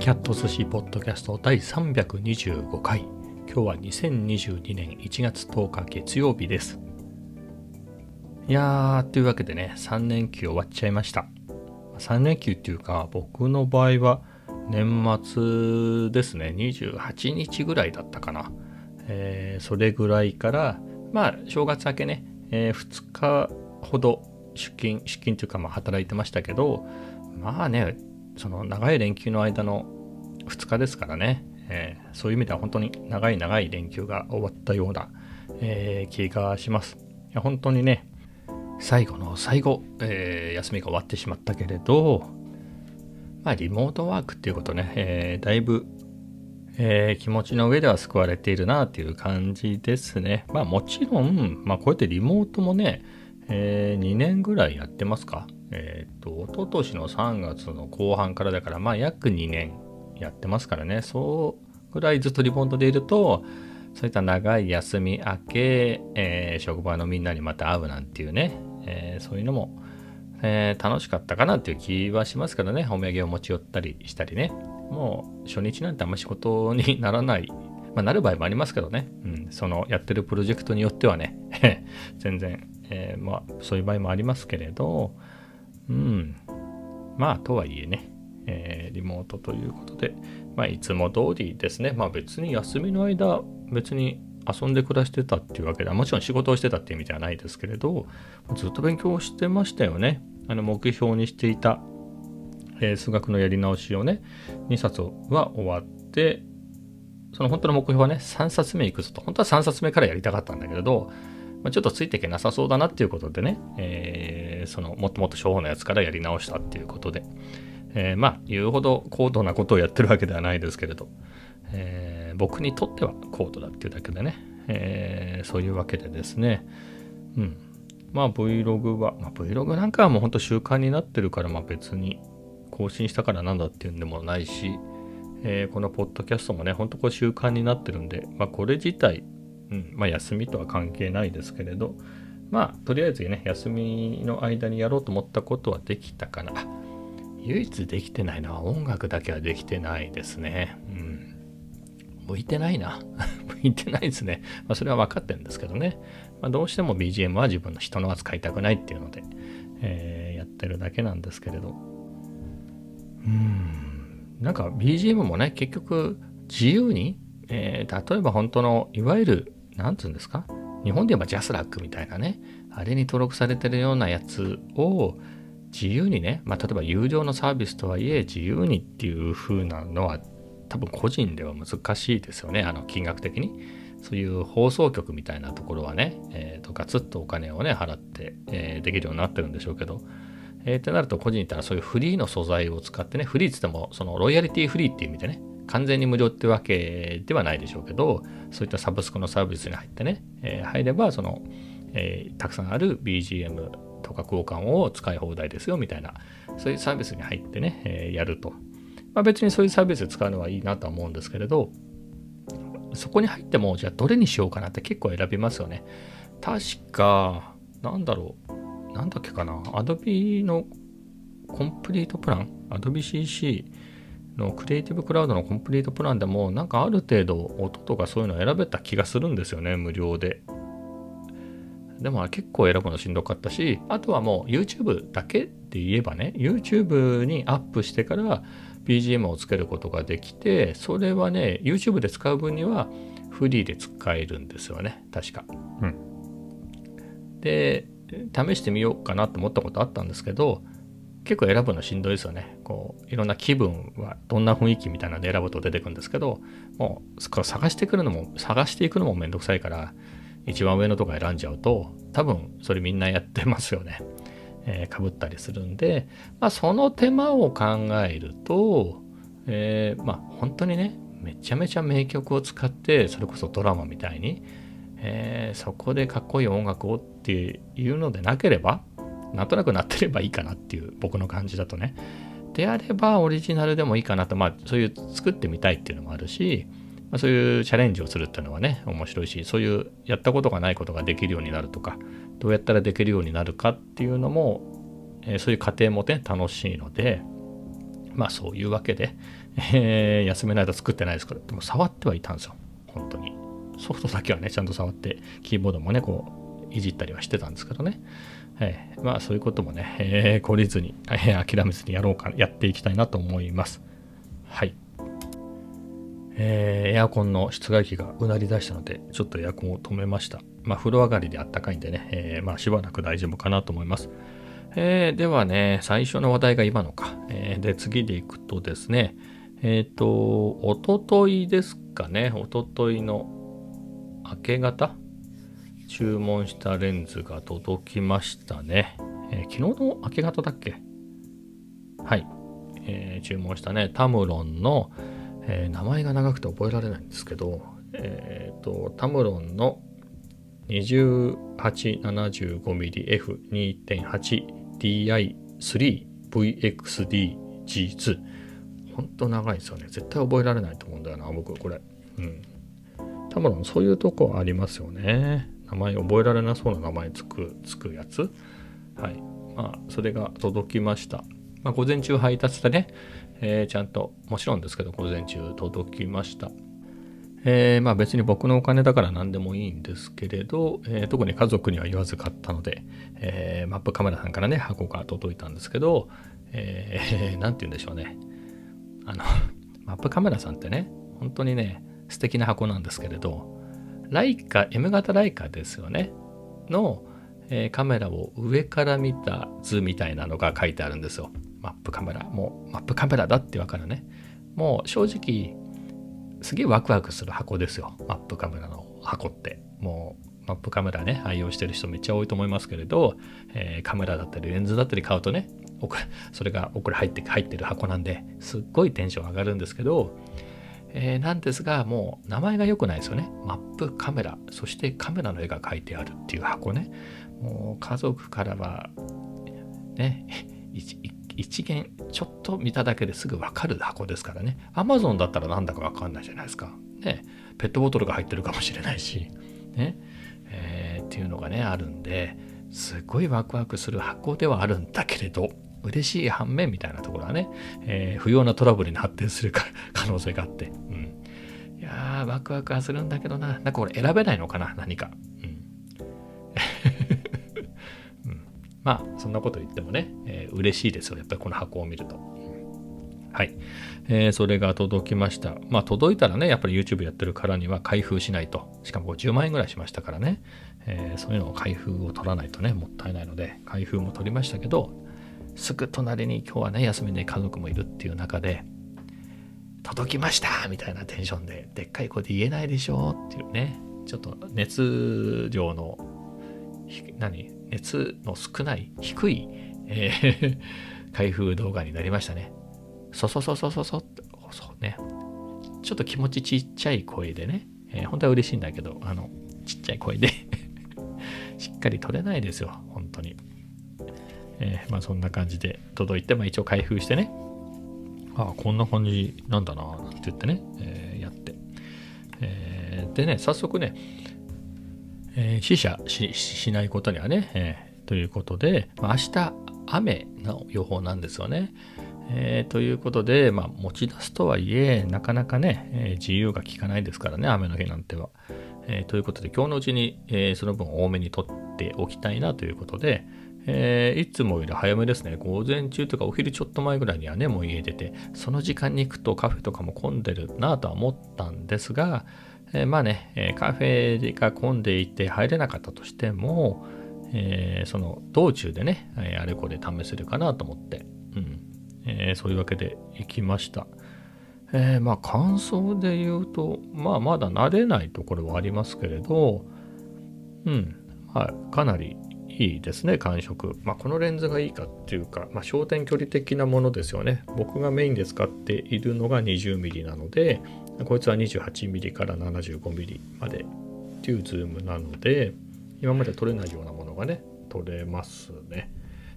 キャット寿司ポッドキャスト第325回。今日は2022年1月10日月曜日です。いやーというわけでね3連休終わっちゃいました。3連休っていうか僕の場合は年末ですね。28日ぐらいだったかな、えー、それぐらいからまあ正月明けね、えー、2日ほど出勤出勤というかまあ働いてましたけどまあねその長い連休の間の2日ですからね、えー、そういう意味では本当に長い長い連休が終わったような、えー、気がします。いや本当にね、最後の最後、えー、休みが終わってしまったけれど、まあ、リモートワークっていうことね、え、だいぶ、え、気持ちの上では救われているなっていう感じですね。まあもちろん、まあこうやってリモートもね、え、2年ぐらいやってますかえっ、ー、と、一昨年の3月の後半からだから、まあ約2年やってますからね、そうぐらいずっとリモートでいると、そういった長い休み明け、えー、職場のみんなにまた会うなんていうね、えー、そういうのも、えー、楽しかったかなっていう気はしますからね、お土産を持ち寄ったりしたりね。もう初日なんてあんま仕事にならない、まあ、なる場合もありますけどね、うん、そのやってるプロジェクトによってはね、全然、えー、まあそういう場合もありますけれど、うん。まあ、とはいえね、えー、リモートということで、まあ、いつも通りですね。まあ、別に休みの間、別に遊んで暮らしてたっていうわけでは、もちろん仕事をしてたっていう意味ではないですけれど、ずっと勉強してましたよね。あの、目標にしていた、えー、数学のやり直しをね、2冊は終わって、その本当の目標はね、3冊目いくぞと。本当は3冊目からやりたかったんだけれど、ま、ちょっとついていけなさそうだなっていうことでね、えー、そのもっともっと初歩のやつからやり直したっていうことで、えー、まあ言うほど高度なことをやってるわけではないですけれど、えー、僕にとっては高度だっていうだけでね、え、そういうわけでですね、うん。まあ Vlog は、まあ、Vlog なんかはもうほんと習慣になってるから、まあ別に更新したからなんだっていうんでもないし、え、このポッドキャストもね、ほんとこう習慣になってるんで、まあこれ自体、うん、まあ休みとは関係ないですけれど、まあとりあえずね、休みの間にやろうと思ったことはできたかな。唯一できてないのは音楽だけはできてないですね。うん。向いてないな。向いてないですね。まあそれは分かってるんですけどね。まあ、どうしても BGM は自分の人のは使いたくないっていうので、えー、やってるだけなんですけれど。うん。なんか BGM もね、結局自由に、えー、例えば本当のいわゆるなんつうんですか？日本で言えばジャスラックみたいなね、あれに登録されてるようなやつを自由にね、まあ、例えば有料のサービスとはいえ自由にっていう風なのは多分個人では難しいですよね、あの金額的に。そういう放送局みたいなところはね、えー、とガツッとお金をね、払って、えー、できるようになってるんでしょうけど、えー、ってなると個人ってのはそういうフリーの素材を使ってね、フリーって言ってもそのロイヤリティフリーっていう意味でね、完全に無料ってわけではないでしょうけど、そういったサブスクのサービスに入ってね、えー、入れば、その、えー、たくさんある BGM とか交換を使い放題ですよみたいな、そういうサービスに入ってね、えー、やると。まあ、別にそういうサービスで使うのはいいなとは思うんですけれど、そこに入っても、じゃあどれにしようかなって結構選びますよね。確か、なんだろう、なんだっけかな、Adobe のコンプリートプラン、Adobe CC のクリエイティブクラウドのコンプリートプランでもなんかある程度音とかそういうの選べた気がするんですよね無料で。でも結構選ぶのしんどかったしあとはもう YouTube だけで言えばね YouTube にアップしてから BGM をつけることができてそれはね YouTube で使う分にはフリーで使えるんですよね確か。うん。で試してみようかなと思ったことあったんですけど結構選ぶのしんどいですよね。こう、いろんな気分はどんな雰囲気みたいなので選ぶと出てくるんですけど、もう、これ探してくるのも、探していくのもめんどくさいから、一番上のとこ選んじゃうと、多分それみんなやってますよね。えー、かぶったりするんで、まあその手間を考えると、えー、まあ本当にね、めちゃめちゃ名曲を使って、それこそドラマみたいに、えー、そこでかっこいい音楽をっていうのでなければ、なんとなくなってればいいかなっていう僕の感じだとね。であればオリジナルでもいいかなと、まあそういう作ってみたいっていうのもあるし、まあ、そういうチャレンジをするっていうのはね、面白いし、そういうやったことがないことができるようになるとか、どうやったらできるようになるかっていうのも、えー、そういう過程もね、楽しいので、まあそういうわけで、えー、休めない間作ってないですから、でも触ってはいたんですよ。本当に。ソフトだけはね、ちゃんと触って、キーボードもね、こう、いじったりはしてたんですけどね。えー、まあそういうこともね、えー、懲りずに、えー、諦めずにやろうか、やっていきたいなと思います。はい。えー、エアコンの室外機がうなり出したので、ちょっとエアコンを止めました。まあ風呂上がりであったかいんでね、えー、まあしばらく大丈夫かなと思います。えー、ではね、最初の話題が今のか。えー、で、次でいくとですね、えっ、ー、と、おとといですかね、おとといの明け方注文したレンズが届きましたね。えー、昨日の明け方だっけ？はい、えー、注文したね、タムロンの、えー、名前が長くて覚えられないんですけど、えっ、と、タムロンの 2875mm-F2.8DI3VXDG2 ほんと長いですよね。絶対覚えられないと思うんだよな、僕これ。うん。タムロンそういうとこありますよね。名前覚えられなそうな名前つく、つくやつ？はい。まあ、それが届きました。まあ、午前中配達でね、えー、ちゃんと、もちろんですけど、午前中届きました。えー、まあ別に僕のお金だから何でもいいんですけれど、えー、特に家族には言わず買ったので、えー、マップカメラさんからね、箱が届いたんですけど、えー、て言うんでしょうね。あの、マップカメラさんってね、本当にね、素敵な箱なんですけれど、ライカ、M 型ライカですよね。の、えー、カメラを上から見た図みたいなのが書いてあるんですよ。マップカメラ。もうマップカメラだってわかるね。もう正直、すげえワクワクする箱ですよ。マップカメラの箱って。もうマップカメラね、愛用してる人めっちゃ多いと思いますけれど、えー、カメラだったりレンズだったり買うとね、それが送れ入って入ってる箱なんですっごいテンション上がるんですけど、えー、なんですが、もう名前が良くないですよね。マップカメラ、そしてカメラの絵が描いてあるっていう箱ね。もう家族からは、ね、一見ちょっと見ただけですぐ分かる箱ですからね。アマゾンだったらなんだか分かんないじゃないですか。ね、ペットボトルが入ってるかもしれないし、ね、えー、っていうのがね、あるんで、すごいワクワクする箱ではあるんだけれど、嬉しい反面みたいなところはね、えー、不要なトラブルに発展するか可能性があって、うん。いやー、ワクワクはするんだけどな。なんかこれ選べないのかな、何か。うん。うん、まあ、そんなこと言ってもね、えー、嬉しいですよ。やっぱりこの箱を見ると。はい、えー、それが届きました。まあ届いたらね、やっぱり YouTube やってるからには開封しないと。しかも10万円ぐらいしましたからね、えー、そういうのを開封を取らないとね、もったいないので、開封も取りましたけど、すぐ隣に今日はね、休みで家族もいるっていう中で、届きましたみたいなテンションで、でっかい声で言えないでしょっていうね、ちょっと熱量の、何？熱の少ない、低い、えー 開封動画になりましたね。そそそそそそって、そうね。ちょっと気持ちちっちゃい声でね、えー、本当は嬉しいんだけど、あの、ちっちゃい声で しっかり撮れないですよ、本当に。えー、まあそんな感じで届いて、まあ一応開封してね、ああ、こんな感じなんだな、なんて言ってね、えー、やって。えー、でね、早速ね、えー、死者しないことにはね、え、ということで、まあ、明日雨の予報なんですよね。えー、ということで、まあ、持ち出すとはいえ、なかなかね、えー、自由が利かないですからね、雨の日なんては。えー、ということで、今日のうちに、えその分多めに取っておきたいなということで、えいつもより早めですね、午前中とかお昼ちょっと前ぐらいにはね、もう家出て、その時間に行くとカフェとかも混んでるなとは思ったんですが、えまあね、カフェが混んでいて入れなかったとしても、えその道中でね、あれこれ試せるかなと思って、うん。え、そういうわけで行きました。えー、まあ感想で言うと、まあまだ慣れないところはありますけれど、うん、はい、かなりいいですね、感触。まあこのレンズがいいかっていうか、まあ焦点距離的なものですよね。僕がメインで使っているのが 20mm なので、こいつは 28mm から 75mm までっていうズームなので、今まで撮れないようなものがね、撮れますね。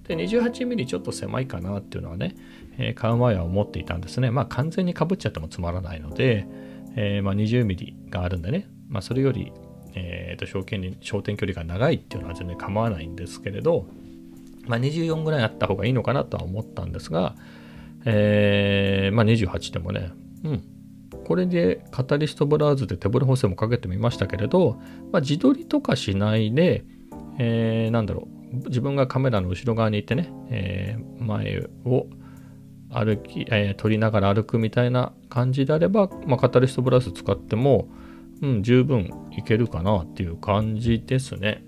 で、28mm ちょっと狭いかなっていうのはね、えー、買う前は思っていたんですね。まあ完全にかぶっちゃってもつまらないので、えー、ま 20mm があるんでね、まあそれより、えー、と焦点に焦点距離が長いっていうのは全然構わないんですけれど、まあ、24ぐらいあった方がいいのかなとは思ったんですが、えー、まあ28でもね、うん。これでカタリストブラウズで手ブレ補正もかけてみましたけれど、まあ、自撮りとかしないで、えー、なんだろう、自分がカメラの後ろ側にいてね、えー、前を歩き、えー、撮りながら歩くみたいな感じであれば、まあ、カタリストブラウス使っても、うん、十分いけるかなっていう感じですね。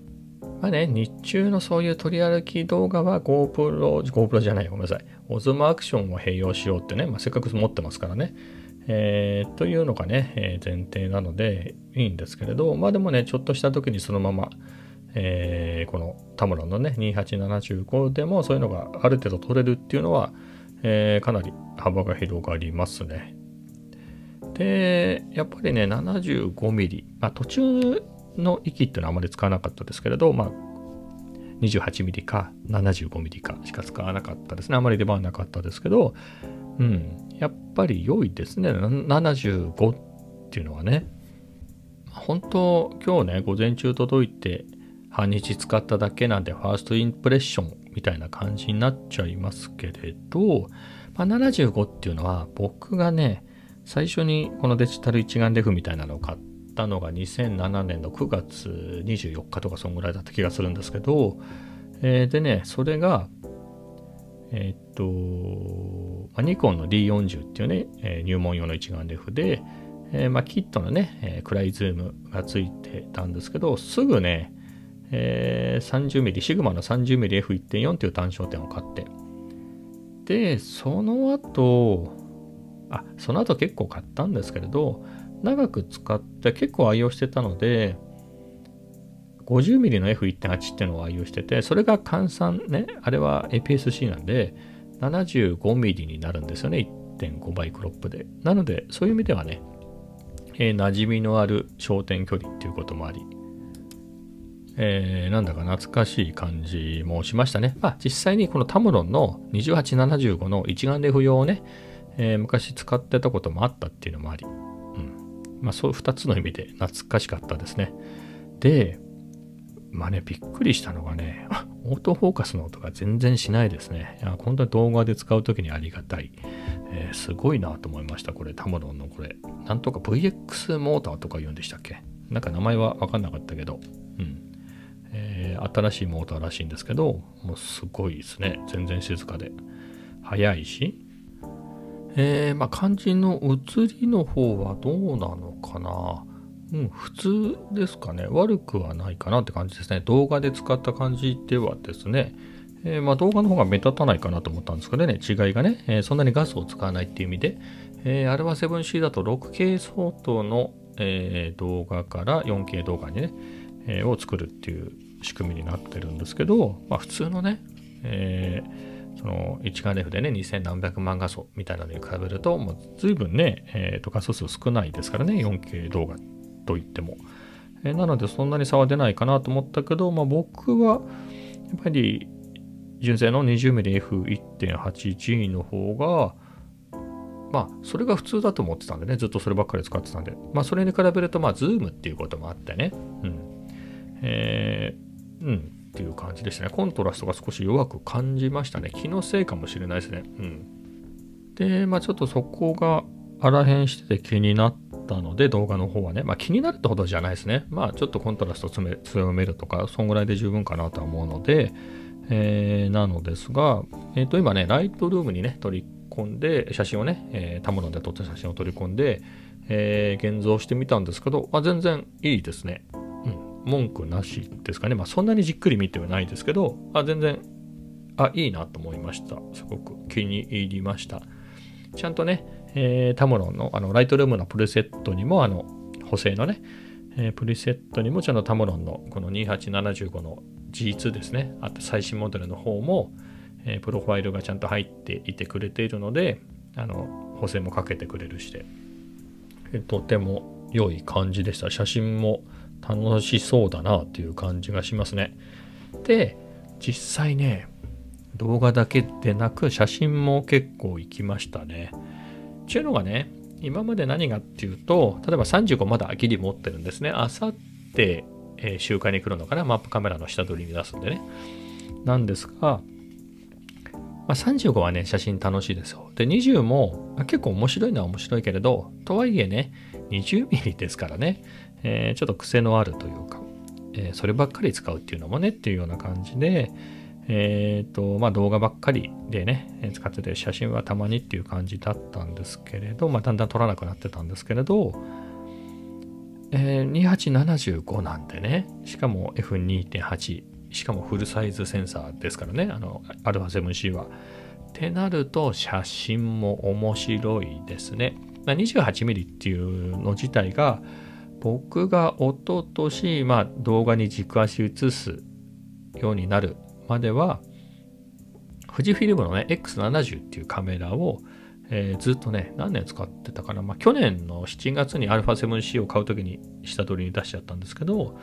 まあね、日中のそういう取り歩き動画は GoPro、GoPro じゃないごめんなさい。オズマアクションを併用しようってね、まあ、せっかく持ってますからね。えー、というのがね、えー、前提なのでいいんですけれど、まあでもね、ちょっとした時にそのまま、えー、このタムロンのね、2875でもそういうのがある程度取れるっていうのは、え、かなり幅が広がりますね。で、やっぱりね、75ミリ、まあ途中の息っていうのはあまり使わなかったですけれど、まあ28ミリか75ミリかしか使わなかったですね。あまり出番なかったですけど、うん、やっぱり良いですね。75っていうのはね。本当、今日ね、午前中届いて半日使っただけなんで、ファーストインプレッションみたいな感じになっちゃいますけれど、まあ、75っていうのは僕がね、最初にこのデジタル一眼レフみたいなのを買ったのが2007年の9月24日とかそんぐらいだった気がするんですけど、えー、でね、それが、えー、っと、まあ、ニコンの D40 っていうね、えー、入門用の一眼レフで、えー、まあ、キットのね、え暗いズームがついてたんですけど、すぐね、えー、30mm、シグマの 30mmF1.4 っていう単焦点を買って、で、その後、あ、その後結構買ったんですけれど、長く使って結構愛用してたので、50mm の F1.8 っていうのを愛用してて、それが換算ね、あれは APS-C なんで、75mm になるんですよね。1.5倍クロップで。なので、そういう意味ではね、えー、馴染みのある焦点距離っていうこともあり、えー、なんだか懐かしい感じもしましたね。まあ、実際にこのタムロンの2875の一眼レフ用をね、えー、昔使ってたこともあったっていうのもあり、うん。まあ、そう2つの意味で懐かしかったですね。で、まあね、びっくりしたのがね、オートフォーカスの音が全然しないですね。いや本当に動画で使うときにありがたい、えー、すごいなと思いました。これ、タムロンのこれ。なんとか VX モーターとか言うんでしたっけ？なんか名前はわかんなかったけど、うん。えー、新しいモーターらしいんですけど、もうすごいですね。全然静かで。速いし。えー、まあ肝心の映りの方はどうなのかな？うん、普通ですかね。悪くはないかなって感じですね。動画で使った感じではですね。えー、まあ動画の方が目立たないかなと思ったんですけどね、違いがね、えー、そんなにガスを使わないっていう意味で、えー、あれは 7C だと 6K 相当の、え、動画から 4K 動画にね、え、を作るっていう仕組みになってるんですけど、まあ普通のね、えー、その一眼レフでね、2000何百万画素みたいなのに比べると、もう随分ね、えー、と画素数少ないですからね、4K 動画と言っても。えー、なのでそんなに差は出ないかなと思ったけど、まあ僕は、やっぱり純正の 20mmF1.8G の方が、まあ、それが普通だと思ってたんでね、ずっとそればっかり使ってたんで、まあ、それに比べると、まあ、ズームっていうこともあってね、うん。えー、うん、っていう感じでしたね。コントラストが少し弱く感じましたね。気のせいかもしれないですね。うん。で、まあ、ちょっとそこがあらへんしてて気になったので、動画の方はね、まあ、気になるってほどじゃないですね。まあ、ちょっとコントラスト強めるとか、そんぐらいで十分かなとは思うので、えー、なのですが、えっ、ー、と、今ね、ライトルームにね、取り込んで、写真をね、えー、タムロンで撮った写真を取り込んで、えー、現像してみたんですけど、まあ、全然いいですね。文句なしですかね。まあ、そんなにじっくり見てはないですけど、あ全然、あ、いいなと思いました。すごく気に入りました。ちゃんとね、えー、タムロンのあのライトルームのプレセットにも、あの、補正のね、えー、プリセットにもちゃんとタムロンのこの2875の G2 ですね。あと最新モデルの方も、えー、プロファイルがちゃんと入っていてくれているので、あの、補正もかけてくれるして、とても良い感じでした。写真も楽しそうだなっていう感じがしますね。で、実際ね、動画だけでなく写真も結構行きましたね。ちゅうのがね、今まで何がっていうと、例えば35まだギリ持ってるんですね。あさって、えー、集会に来るのかなマップカメラの下取りに出すんでね。なんですが、まあ、35はね、写真楽しいですよ。で、20も、結構面白いのは面白いけれど、とはいえね、20ミリですからね、えー、ちょっと癖のあるというか、えー、そればっかり使うっていうのもねっていうような感じで、えっ、ー、と、まあ動画ばっかりでね、使ってて写真はたまにっていう感じだったんですけれど、まあだんだん撮らなくなってたんですけれど、えー、2875なんでね、しかも F2.8、しかもフルサイズセンサーですからね、あの、α7C は。ってなると、写真も面白いですね。ま28ミリっていうの自体が、僕が一昨年、まあ動画に軸足移すようになるまでは、富士フィルムのね、X70 っていうカメラを、えー、ずっとね、何年使ってたかな。まあ、去年の7月に α7C を買うときに下取りに出しちゃったんですけど、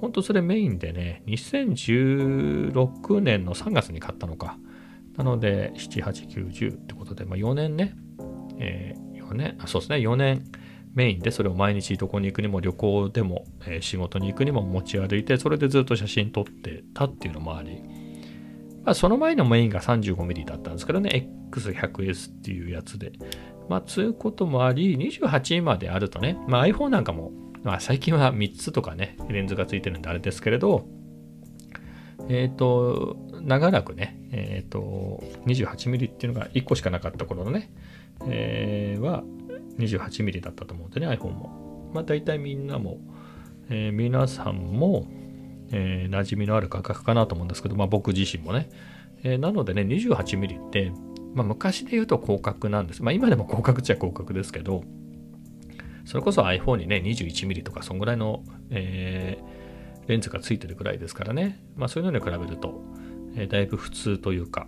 ほんとそれメインでね、2016年の3月に買ったのか。なので、7、8、9、10ってことで、まあ、4年ね、えー、4年、あ、そうですね、4年メインでそれを毎日どこに行くにも旅行でも、えー、仕事に行くにも持ち歩いて、それでずっと写真撮ってたっていうのもあり、まあ、その前のメインが 35mm だったんですけどね、X100S っていうやつで。まあ、つうこともあり、28まであるとね、まあ、iPhone なんかも、まあ、最近は3つとかね、レンズがついてるんであれですけれど、えっ、ー、と、長らくね、えっ、ー、と、28mm っていうのが1個しかなかった頃のね、えー、は 28mm だったと思うんでね、iPhone も。まあ、大体みんなも、えー、皆さんも、えー、馴染みのある価格かなと思うんですけど、まあ、僕自身もね。えー、なのでね、28ミリって、まあ、昔で言うと広角なんです。まあ、今でも広角っちゃ広角ですけど、それこそ iPhone にね、21ミリとか、そんぐらいの、えー、レンズがついてるくらいですからね。まあ、そういうのに比べると、えー、だいぶ普通というか。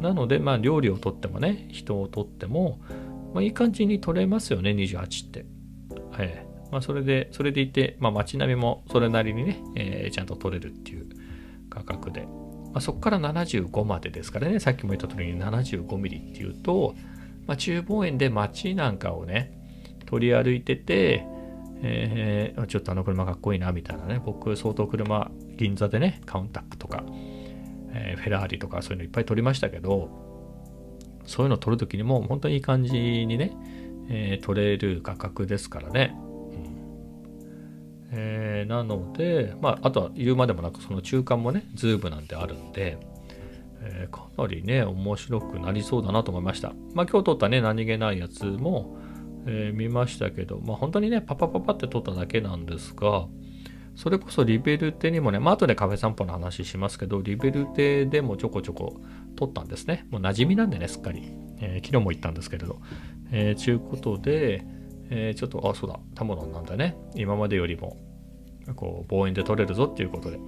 なので、まあ、料理をとってもね、人をとっても、まあ、いい感じに撮れますよね、28って。えーまあ、それで、それでいて、まあ、街並みもそれなりにね、えー、ちゃんと取れるっていう価格で、まあ、そこから75までですからね、さっきも言った通りに75ミリっていうと、まあ、中望遠で街なんかをね、取り歩いてて、えー、ちょっとあの車かっこいいなみたいなね、僕相当車、銀座でね、カウンタックとか、えー、フェラーリとかそういうのいっぱい撮りましたけど、そういうの撮るときにも本当にいい感じにね、えー、撮れる画角ですからね。えー、なので、まあ、あとは言うまでもなくその中間もねズームなんてあるんで、えー、かなりね面白くなりそうだなと思いましたまあ今日撮ったね何気ないやつも、え、見ましたけどまあ本当にねパパパパって撮っただけなんですがそれこそリベルテにもね、まあ後でカフェ散歩の話しますけど、リベルテでもちょこちょこ撮ったんですね。もう馴染みなんでね、すっかり。えー、昨日も言ったんですけれど。えー、ちゅうことで、えー、ちょっと、あ、そうだ、タモロンなんだね。今までよりも、こう、望遠で取れるぞっていうことで、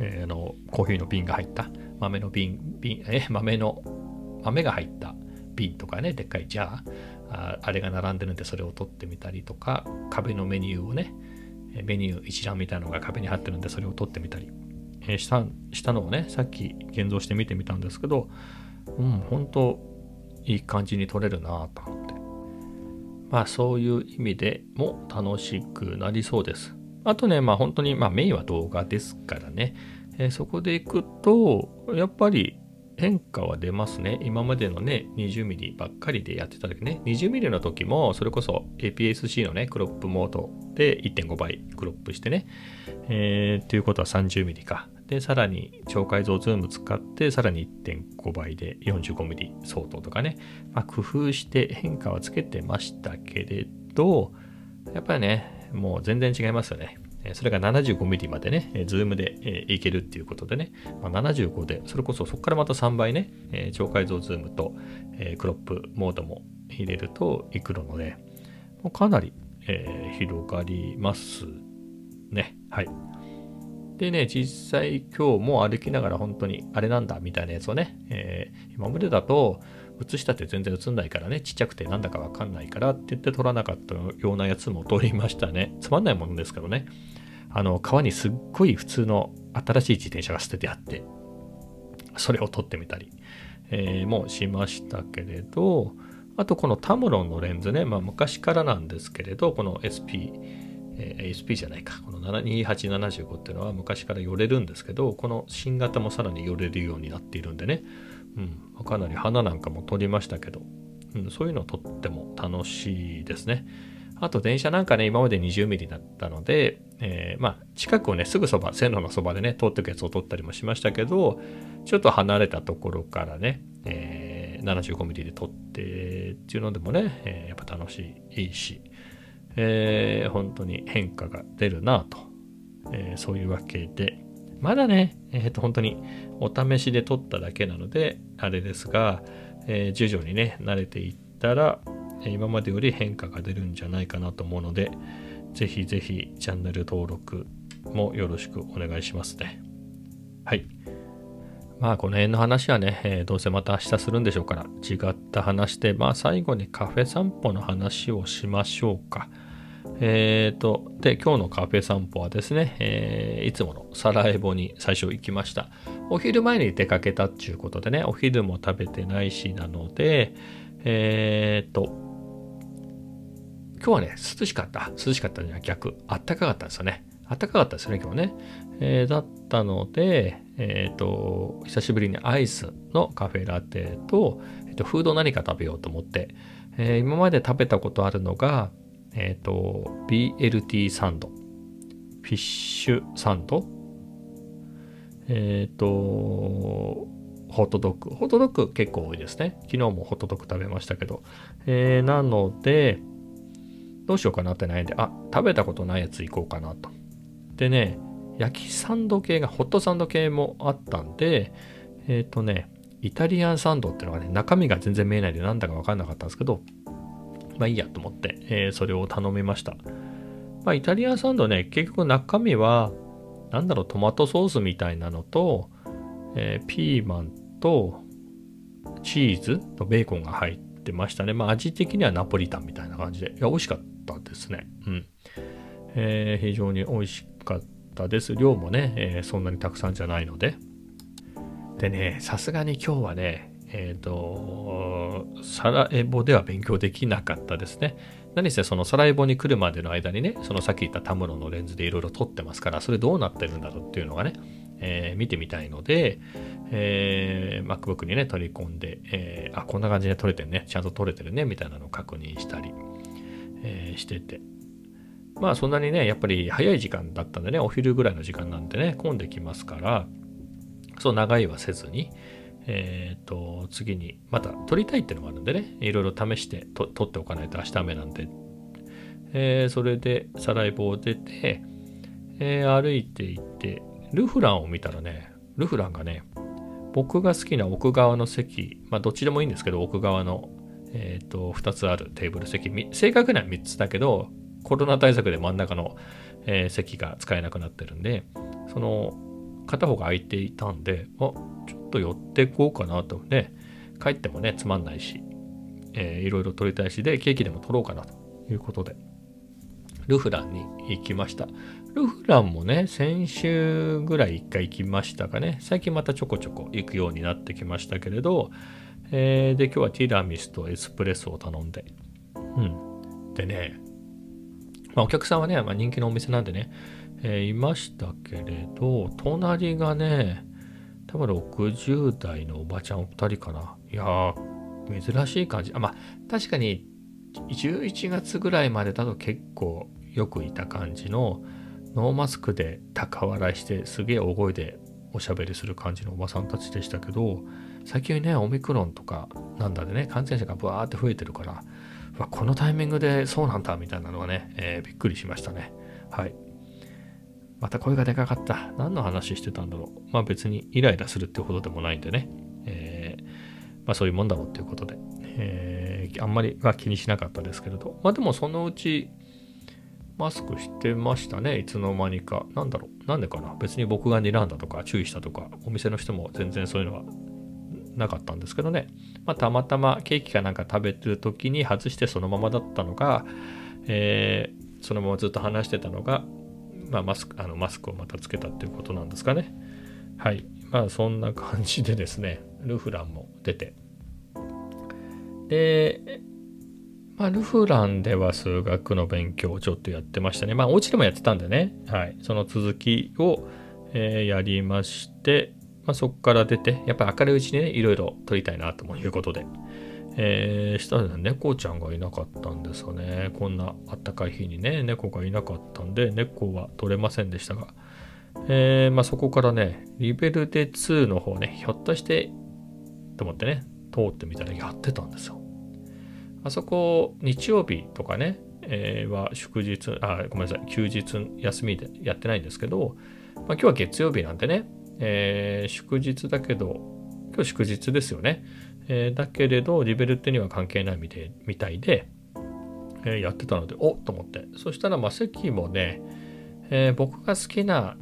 えー、の、コーヒーの瓶が入った、豆の瓶、瓶、え、豆の、豆が入った瓶とかね、でっかいジャー、ああれが並んでるんで、それを取ってみたりとか、壁のメニューをね、メニュー一覧みたいなのが壁に貼ってるんで、それを取ってみたり、え、した、したのをね、さっき現像して見てみたんですけど、うん、本当いい感じに撮れるなと思って。まあそういう意味でも楽しくなりそうです。あとね、まあ本当に、まあメインは動画ですからね、え、そこで行くと、やっぱり変化は出ますね。今までのね、20mm ばっかりでやってた時ね、20mm の時も、それこそ APS-C のね、クロップモードで1.5倍クロップしてね、えー、ということは 30mm か。で、さらに超解像ズーム使って、さらに1.5倍で 45mm 相当とかね、まあ、工夫して変化はつけてましたけれど、やっぱりね、もう全然違いますよね。それが 75mm までね、ズームでいけるっていうことでね、まあ、75で、それこそそこからまた3倍ね、超解像ズームとクロップモードも入れるといくので、もうかなり、え、広がりますね。はい。でね、実際今日も歩きながら本当にあれなんだみたいなやつをね、えー、今までだと映したって全然映んないからね、ちっちゃくてなんだかわかんないからって言って撮らなかったようなやつも撮りましたね。つまんないものですけどね。あの、川にすっごい普通の新しい自転車が捨ててあって、それを撮ってみたり、えー、もしましたけれど、あとこのタムロンのレンズね、まあ昔からなんですけれど、この SP、えー、SP じゃないか、この2875っていうのは昔から寄れるんですけど、この新型もさらに寄れるようになっているんでね、うん、かなり花なんかも撮りましたけど、うん、そういうのを撮っても楽しいですね。あと電車なんかね、今まで20ミリだったので、えー、まあ、近くをね、すぐそば、線路のそばでね、通ってくやつを撮ったりもしましたけど、ちょっと離れたところからね、えー、75ミリで撮ってっていうのでもね、えー、やっぱ楽しい、いいし、えー、本当に変化が出るなと、えー、そういうわけで、まだね、えっ、と、本当にお試しで撮っただけなので、あれですが、え、徐々にね、慣れていったら、今までより変化が出るんじゃないかなと思うので、ぜひぜひチャンネル登録もよろしくお願いしますね。はい。まあこの辺の話はね、えー、どうせまた明日するんでしょうから、違った話で、まあ最後にカフェ散歩の話をしましょうか。えっ、ー、と、で、今日のカフェ散歩はですね、えー、いつものサラエボに最初行きました。お昼前に出かけたっていうことでね、お昼も食べてないしなので、えっ、と、今日はね、涼しかった。涼しかったんじゃ逆。あったかかったんですよね。あったかかったですよね、今日ね。えー、だったので、えっ、ー、と、久しぶりにアイスのカフェラテと、えーと、フード何か食べようと思って、えー、今まで食べたことあるのが、えっ、と、BLT サンド、フィッシュサンド、えっ、と、ホットドッグ。ホットドッグ結構多いですね。昨日もホットドッグ食べましたけど。え、なので、どうしようかなって悩んで、あ、食べたことないやつ行こうかなと。でね、焼きサンド系が、ホットサンド系もあったんで、えっ、ー、とね、イタリアンサンドっていうのがね、中身が全然見えないでなんだかわかんなかったんですけど、まあいいやと思って、えー、それを頼みました。まあイタリアンサンドね、結局中身は、なんだろう、トマトソースみたいなのと、えー、ピーマンとチーズとベーコンが入ってましたね。まあ味的にはナポリタンみたいな感じで、いや、美味しかったですね。うん。えー、非常に美味しかったです。量もね、えー、そんなにたくさんじゃないので。でね、さすがに今日はね、えっ、ー、と、サラエボでは勉強できなかったですね。何せそのサラエボに来るまでの間にね、そのさっき言ったタムロのレンズでいろいろ撮ってますから、それどうなってるんだろうっていうのがね、えー、見てみたいので、えー、MacBook にね、取り込んで、えー、あ、こんな感じで撮れてるね、ちゃんと撮れてるね、みたいなのを確認したり、えー、してて。まあそんなにね、やっぱり早い時間だったんでね、お昼ぐらいの時間なんでね、混んできますから、そう長いはせずに、えっ、ー、と、次にまた撮りたいっていうのもあるんでね、いろいろ試して撮っておかないと明日雨なんで、えー、それでサライボを出て、えー、歩いていって、ルフランを見たらね、ルフランがね、僕が好きな奥側の席、まあどっちでもいいんですけど、奥側の、えっ、ー、と、2つあるテーブル席、正確には3つだけど、コロナ対策で真ん中の、えー、席が使えなくなってるんで、その片方が空いていたんで、あ、ちょっと寄ってこうかなとね、帰ってもね、つまんないし、えー、いろいろ撮りたいしで、ケーキでも撮ろうかなということで、ルフランに行きました。ルフランもね、先週ぐらい一回行きましたかね。最近またちょこちょこ行くようになってきましたけれど、えー、で、今日はティラミスとエスプレッソを頼んで。うん。でね、まあ、お客さんはね、まあ、人気のお店なんでね、えー、いましたけれど、隣がね、多分60代のおばちゃん2人かな。いやー、珍しい感じ。あまあ、確かに11月ぐらいまでだと結構よくいた感じの、ノーマスクで高笑いしてすげえ大声でおしゃべりする感じのおばさんたちでしたけど最近ねオミクロンとかなんだでね感染者がブワーって増えてるからわこのタイミングでそうなんだみたいなのはね、えー、びっくりしましたね。はい。また声がでかかった。何の話してたんだろう。まあ別にイライラするってほどでもないんでね、えー、まあそういうもんだろうっていうことで、えー、あんまりは気にしなかったですけれど。まあでもそのうちマスクしてましたね、いつの間にか。なんだろう、なんでかな。別に僕が睨んだとか注意したとか、お店の人も全然そういうのはなかったんですけどね。まあ、たまたまケーキかなんか食べてる時に外してそのままだったのが、えー、そのままずっと話してたのが、まあ、マスク、あのマスクをまたつけたっていうことなんですかね。はい。まあ、そんな感じでですね、ルフランも出て。で、まあ、ルフランでは数学の勉強をちょっとやってましたね。まあ、お家でもやってたんでね。はい。その続きを、えー、やりまして、まあ、そこから出て、やっぱり明るいうちにね、いろいろ撮りたいなということで、えー、したら猫ちゃんがいなかったんですよね。こんなあったかい日にね、猫がいなかったんで、猫は撮れませんでしたが、えー、まあ、そこからね、リベルテ2の方ね、ひょっとして、と思ってね、通ってみたらやってたんですよ。あそこ、日曜日とかね、えー、は祝日、あ、ごめんなさい、休日休みでやってないんですけど、まあ、今日は月曜日なんでね、えー、祝日だけど、今日祝日ですよね。えー、だけれど、リベルテには関係ないみたいみたいで、えー、やってたので、おっと思って。そしたら、まあ、席もね、え、僕が好きな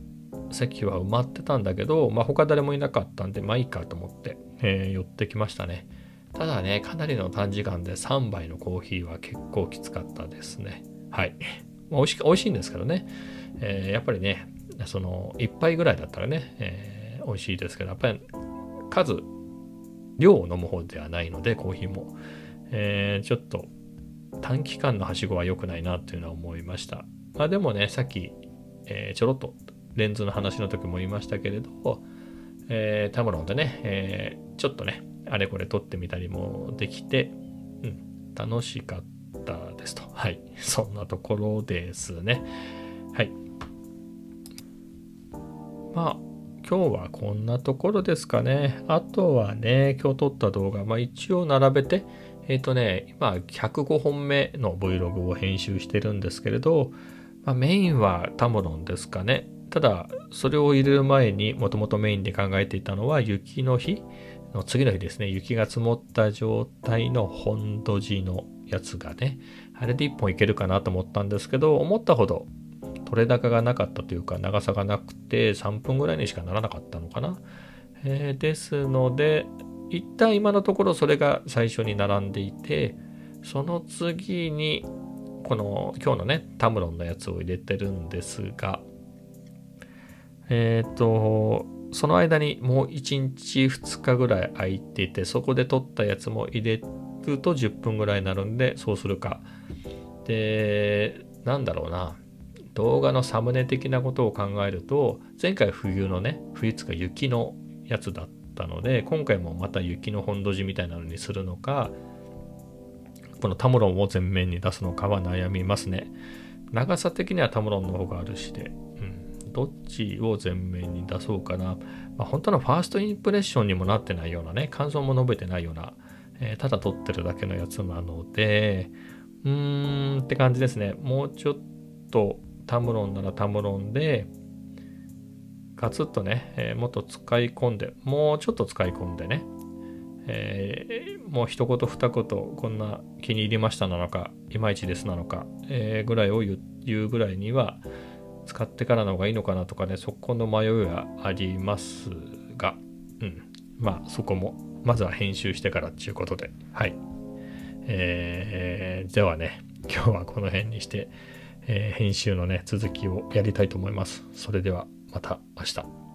席は埋まってたんだけど、まあ、他誰もいなかったんで、まあいいかと思って、え、寄ってきましたね。ただね、かなりの短時間で3杯のコーヒーは結構きつかったですね。はい。まあ、美味し美味しいんですけどね、え、やっぱりね、その1杯ぐらいだったらね、えー、美味しいですけど、やっぱり数、量を飲む方ではないので、コーヒーも、えー、ちょっと短期間のはしごは良くないなというのは思いました。まあでもね、さっき、えー、ちょろっとレンズの話の時も言いましたけれど、えー、タムロンでね、えー、ちょっとね、あれこれ撮ってみたりもできて、うん、楽しかったですと。はい。そんなところですね。まあ、今日はこんなところですかね。あとはね、今日撮った動画、まあ一応並べて、えっ、ー、とね、今105本目の Vlog を編集してるんですけれど、まあ、メインはタムロンですかね。ただ、それを入れる前にもともとメインで考えていたのは雪の日の次の日ですね。雪が積もった状態の本土地のやつがね、あれで1本いけるかなと思ったんですけど、思ったほど取れ高がなかったというか長さがなくて3分ぐらいにしかならなかったのかな。えー、ですので一旦今のところそれが最初に並んでいてその次にこの今日のねタムロンのやつを入れてるんですがえっ、ー、とその間にもう1日2日ぐらい空いててそこで撮ったやつも入れると10分ぐらいになるんでそうするかでなんだろうな動画のサムネ的なことを考えると前回冬のね冬つか雪のやつだったので今回もまた雪の本土地みたいなのにするのかこのタムロンを前面に出すのかは悩みますね。長さ的にはタムロンの方があるしで、うん、どっちを前面に出そうかな、まあ、本当のファーストインプレッションにもなってないようなね感想も述べてないような、えー、ただ撮ってるだけのやつなのでうーんって感じですね。もうちょっとタムロンならタムロンで、ガツッとね、えー、もっと使い込んで、もうちょっと使い込んでね、えー、もう一言二言、こんな気に入りましたなのか、いまいちですなのか、えー、ぐらいを言うぐらいには、使ってからの方がいいのかなとかね、そこの迷いはありますが、うん。まあ、そこも、まずは編集してからっていうことで、はい。えー、ではね、今日はこの辺にして、えー、編集のね、続きをやりたいと思います。それではまた明日。